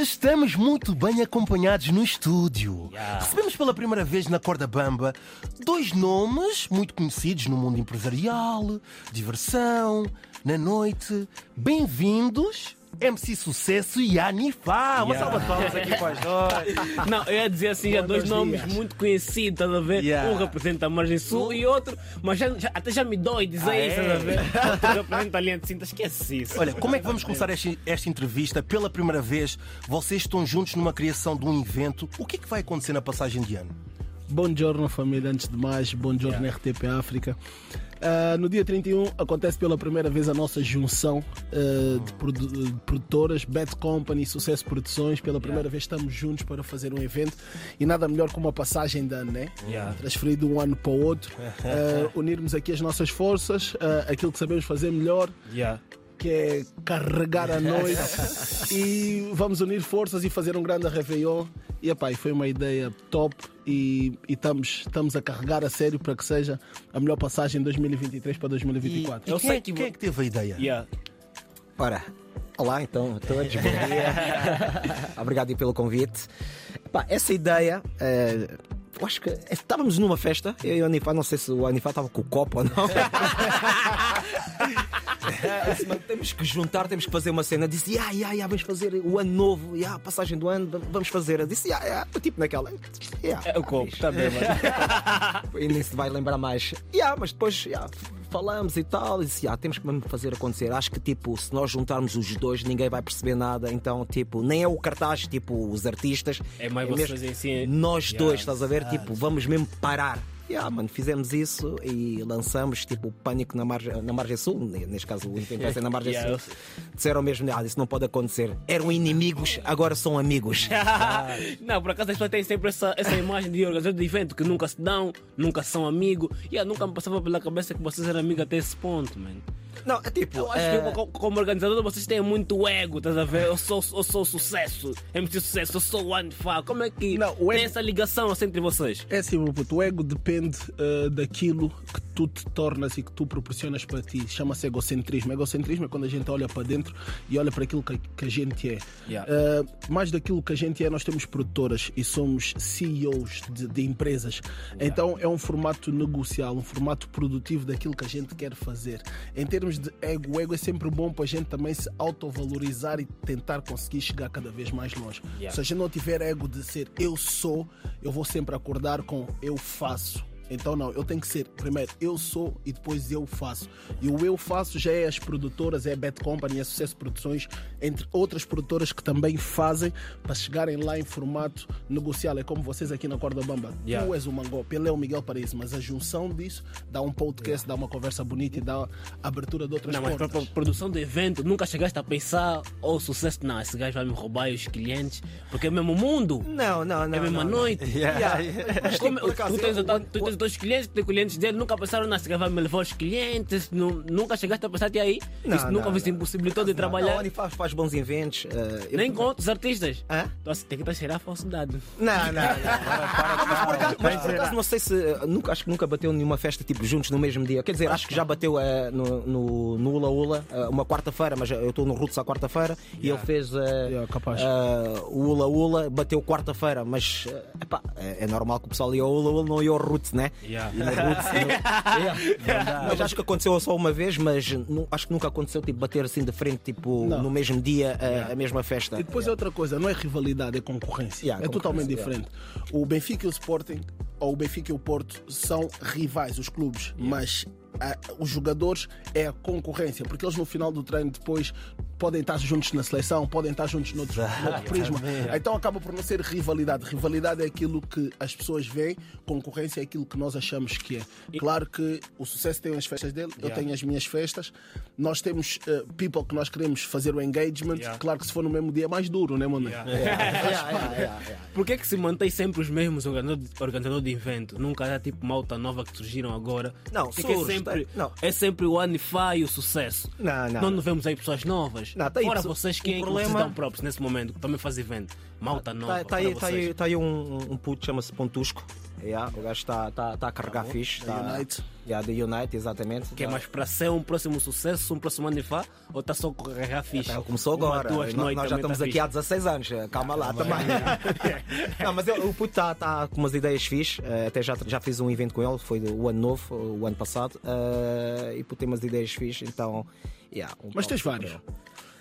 Estamos muito bem acompanhados no estúdio. Yeah. Recebemos pela primeira vez na Corda Bamba dois nomes muito conhecidos no mundo empresarial, diversão, na noite. Bem-vindos, MC Sucesso e Anifá. Uma salva de palmas aqui para os dois. Não, eu ia dizer assim, há dois Buenos nomes dias. muito conhecidos, estás a ver? Yeah. Um representa a margem sul e outro, mas já, já- até já me dói dizer Ah, isso, é? estás a ver? Outro representa a linha de cinta, esquece isso. Olha, como é que vamos começar esta, esta entrevista? Pela primeira vez, vocês estão juntos numa criação de um evento. O que é que vai acontecer na passagem de ano? Bom giorno, família. Antes de mais, bom giorno RTP África. Ah, no dia 31 acontece pela primeira vez a nossa junção ah, de, produ- de produtoras, Bad Company, Sucesso Produções. Pela primeira vez estamos juntos para fazer um evento e nada melhor que uma passagem de ano, né? Yeah. Transferido de um ano para o outro. Ah, unirmos aqui as nossas forças, aquilo que sabemos fazer melhor, Yeah. Que é carregar a noite e vamos unir forças e fazer um grande Réveillon. E epá, foi uma ideia top e, e estamos, estamos a carregar a sério para que seja a melhor passagem de 2023 para E, 2024. e Eu quem, sei é, que quem é que teve a ideia? Yeah. Ora, olá então a todos, bom dia. Obrigado pelo convite. Pá, essa ideia, eh, eu acho que estávamos numa festa, eu e o Anifá, não sei se o Anifá estava com o copo ou não. "Mano, temos que juntar, temos que fazer uma cena. Eu Disse, yeah, yeah, yeah, vamos fazer o ano novo, yeah, a passagem do ano, vamos fazer. Eu disse, yeah, yeah, tipo naquela. Yeah, É o copo, está bem, mano. e nem se vai lembrar mais. Yeah, mas depois yeah, falamos e tal, e disse, yeah, temos que mesmo fazer acontecer. Acho que tipo, se nós juntarmos os dois, ninguém vai perceber nada. Então, tipo, nem é o cartaz, tipo, os artistas. É mais mesmo vocês em si. Nós Yeah, dois, estás a ver? Tipo, vamos mesmo parar. Yeah, mano, fizemos isso e lançamos tipo Pânico na margem, na margem Sul, neste caso o vai ser na margem Yeah, Sul. Disseram mesmo, ah, isso não pode acontecer. Eram inimigos, agora são amigos. Não, por acaso as pessoas têm sempre essa, essa imagem de organizador de evento que nunca se dão, nunca são amigos. E yeah, nunca me passava pela cabeça que vocês eram amigos até esse ponto, mano. Não, é tipo. Eu acho eh, que co- como organizador vocês têm muito ego, estás a ver? Eu sou, eu sou sucesso, MC sucesso, eu sou o Anfa. Como é que Não, o tem ego- essa ligação assim entre vocês? É assim, meu puto, o ego depende eh, daquilo que tu te tornas e que tu proporcionas para ti. Chama-se egocentrismo. Egocentrismo é quando a gente olha para dentro e olha para aquilo que, que a gente é. Yeah. Eh, mais daquilo que a gente é, nós temos produtoras e somos CEOs de, de empresas. Então é um formato negocial, um formato produtivo daquilo que a gente quer fazer. Em termos de ego, o ego é sempre bom para a gente também se autovalorizar e tentar conseguir chegar cada vez mais longe. Yeah. Se a gente não tiver ego de ser eu sou, eu vou sempre acordar com eu faço. Então não, eu tenho que ser primeiro eu sou e depois eu faço. E o eu faço já é as produtoras, é a Bad Company, é a Sucesso Produções, entre outras produtoras que também fazem para chegarem lá em formato negocial. É como vocês aqui na Corda Bamba. Yeah. Tu és o Mangop, ele é o Miguel Paraíso, mas a junção disso dá um podcast, dá uma conversa bonita e dá abertura de outras Não, mas para portas. para produção de evento, nunca chegaste a pensar, oh sucesso, não, esse gajo vai me roubar os clientes, porque é o mesmo mundo, Não, não, não. é a mesma não, não. noite. Yeah. Mas, Como- tipo, tens, tu tens dois clientes, tens clientes dele, nunca pensaram, não, esse gajo vai me levar os clientes, nu- nunca chegaste a pensar até aí, Não, isso nunca não, vos não. impossibilitou de Não, trabalhar, ele faz, faz bons eventos. eh, eu- nem com outros artistas. Hã? Então, assim, tem que estar a cheirar a falsidade. Não, não, não. mas por acaso, mas por acaso não sei se. eh, Nunca, acho que nunca bateu nenhuma festa tipo juntos no mesmo dia. Quer dizer, acho que já bateu eh, no, no, no Ula Ula eh, uma quarta-feira, mas eu estou no Roots à quarta-feira e ele fez eh, Yeah, eh, o Ula Ula, bateu quarta-feira, mas eh, epá, é, é normal que o pessoal ia ao Ula Ula, não ia ao Roots, né? Yeah. E no Roots, no- Yeah. Mas acho que aconteceu só uma vez, mas nu- acho que nunca aconteceu tipo, bater assim de frente, tipo, Não. no mesmo dia, eh, a mesma festa. E depois é outra coisa, não é rivalidade, é concorrência. Yeah, é totalmente concorrência, diferente. O Benfica e o Sporting, ou o Benfica e o Porto, são rivais, os clubes, mas os jogadores é a concorrência, porque eles no final do treino depois podem estar juntos na seleção, podem estar juntos noutro, noutro prisma. Então acaba por não ser rivalidade. Rivalidade é aquilo que as pessoas veem, concorrência é aquilo que nós achamos que é. Claro que o sucesso tem as festas dele, eu Yeah. tenho as minhas festas, nós temos eh, people que nós queremos fazer o engagement. Yeah. Claro que se for no mesmo dia é mais duro, né, mano? Yeah, yeah, yeah, yeah. Por que, que se mantém sempre os mesmos organizadores organizador de evento? Nunca há tipo malta nova que surgiram agora? Não, que que é surge, sempre, não. é sempre o Anifá e o sucesso. Não, não. Não vemos aí pessoas novas. Não, tá aí Fora vocês, quem é que problema- vocês dão props nesse momento? Que também faz evento. Malta nova. Tá, tá aí, tá, aí, tá aí um, um puto, chama-se Pontusco. Yeah, o gajo está tá, tá a carregar fixe. Da Tá, Unite. Yeah, da Unite, exatamente. Que é Tá- mais para ser um próximo sucesso, um próximo Anifá, ou está só a ficha? Ele começou Uma, agora. duas Nós, nós já também estamos tá aqui fixe. há 16 anos. Calma lá também. Não, mas ele- o puto está tá com umas ideias fixe. eh, Até já, já fiz um evento com ele, foi o ano novo, o ano passado. eh, E puto tem umas ideias fixe. Então, yeah, um Mas tens para vários. ele.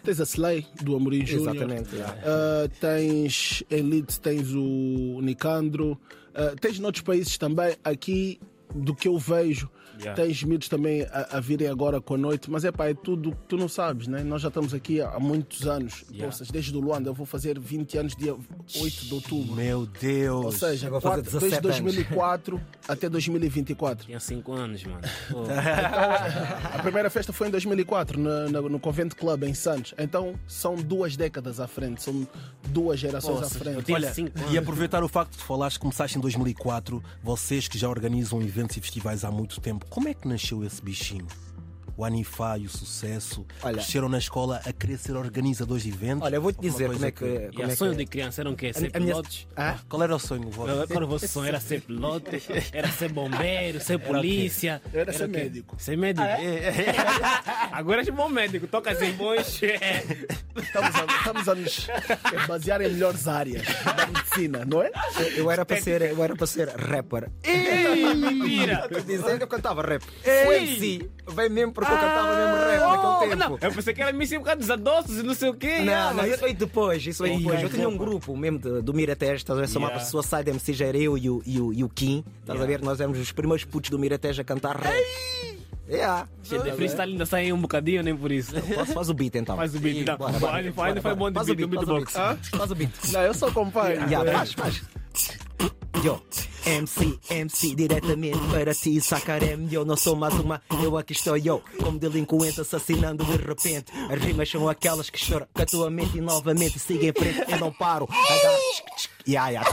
Tens a Slay, do Amorim Júnior. Exatamente, yeah. Uh, tens Elite, tens o Nicandro. Uh, tens noutros países também. Aqui, do que eu vejo, Yeah. tens miúdos também a, a virem agora com a noite. Mas é pá, é tudo que tu não sabes, né? Nós já estamos aqui há, há muitos anos. Yeah. Ou seja, desde o Luanda. Eu vou fazer 20 anos dia 8 de outubro. Meu Deus. Ou seja, quatro- desde 17 anos. 2004 até 2024. Tinha 5 anos, mano. A primeira festa foi em 2004, no, no, no Convento Club em Santos. Então são duas décadas à frente, são duas gerações à Poxa, eu frente. tinha Olha, cinco e aproveitar o facto de falares que começaste em 2004, vocês que já organizam eventos e festivais há muito tempo, como é que nasceu esse bichinho? O Anifá e o sucesso Olha- cresceram na escola a querer ser organizadores de eventos? Olha, eu vou-te dizer como é que. E Como o é sonho que... de criança era o quê? Ser a minha- pilotos? Ah? Qual era o sonho vosso? Agora o vosso sonho era ser piloto, era ser bombeiro, ser polícia. Era ser o quê? médico. Ser médico. Agora és bom médico, toca em bons. Estamos a, estamos a nos basear em melhores áreas da medicina, não é? Eu era para ser, eu era para ser rapper. Ei, mentira! Estou dizendo, eu cantava rap. O MC veio mesmo porque eu cantava mesmo rap naquele Não, tempo. eu pensei que era me por causa dos adoços e não sei o quê. Não, ah, não, mas isso veio depois, isso Ei, depois. Eu tinha um grupo mesmo de- do Miratejo, estás a ver? Chamava Yeah. se Suicide MC, já era eu e o, e o, e o Kim, estás a ver? Nós éramos os primeiros putos do Miratejo a cantar rap. Yeah. Cheio de freestyle ainda sai um bocadinho, nem por isso. Posso, faz o beat então. Faz o beat, então. Faz- faz bom de faz o beat, beat, do faz o beatbox. beat. Faz o beat. Não, eu só acompanho. Yeah, faz, faz. Yo, MC, MC, diretamente para ti, sacarem eu não sou mais uma, eu aqui estou eu, como delinquente assassinando de repente. As rimas são aquelas que estouram com a tua mente e novamente siga em frente, eu não paro. Tchic, yeah, yeah.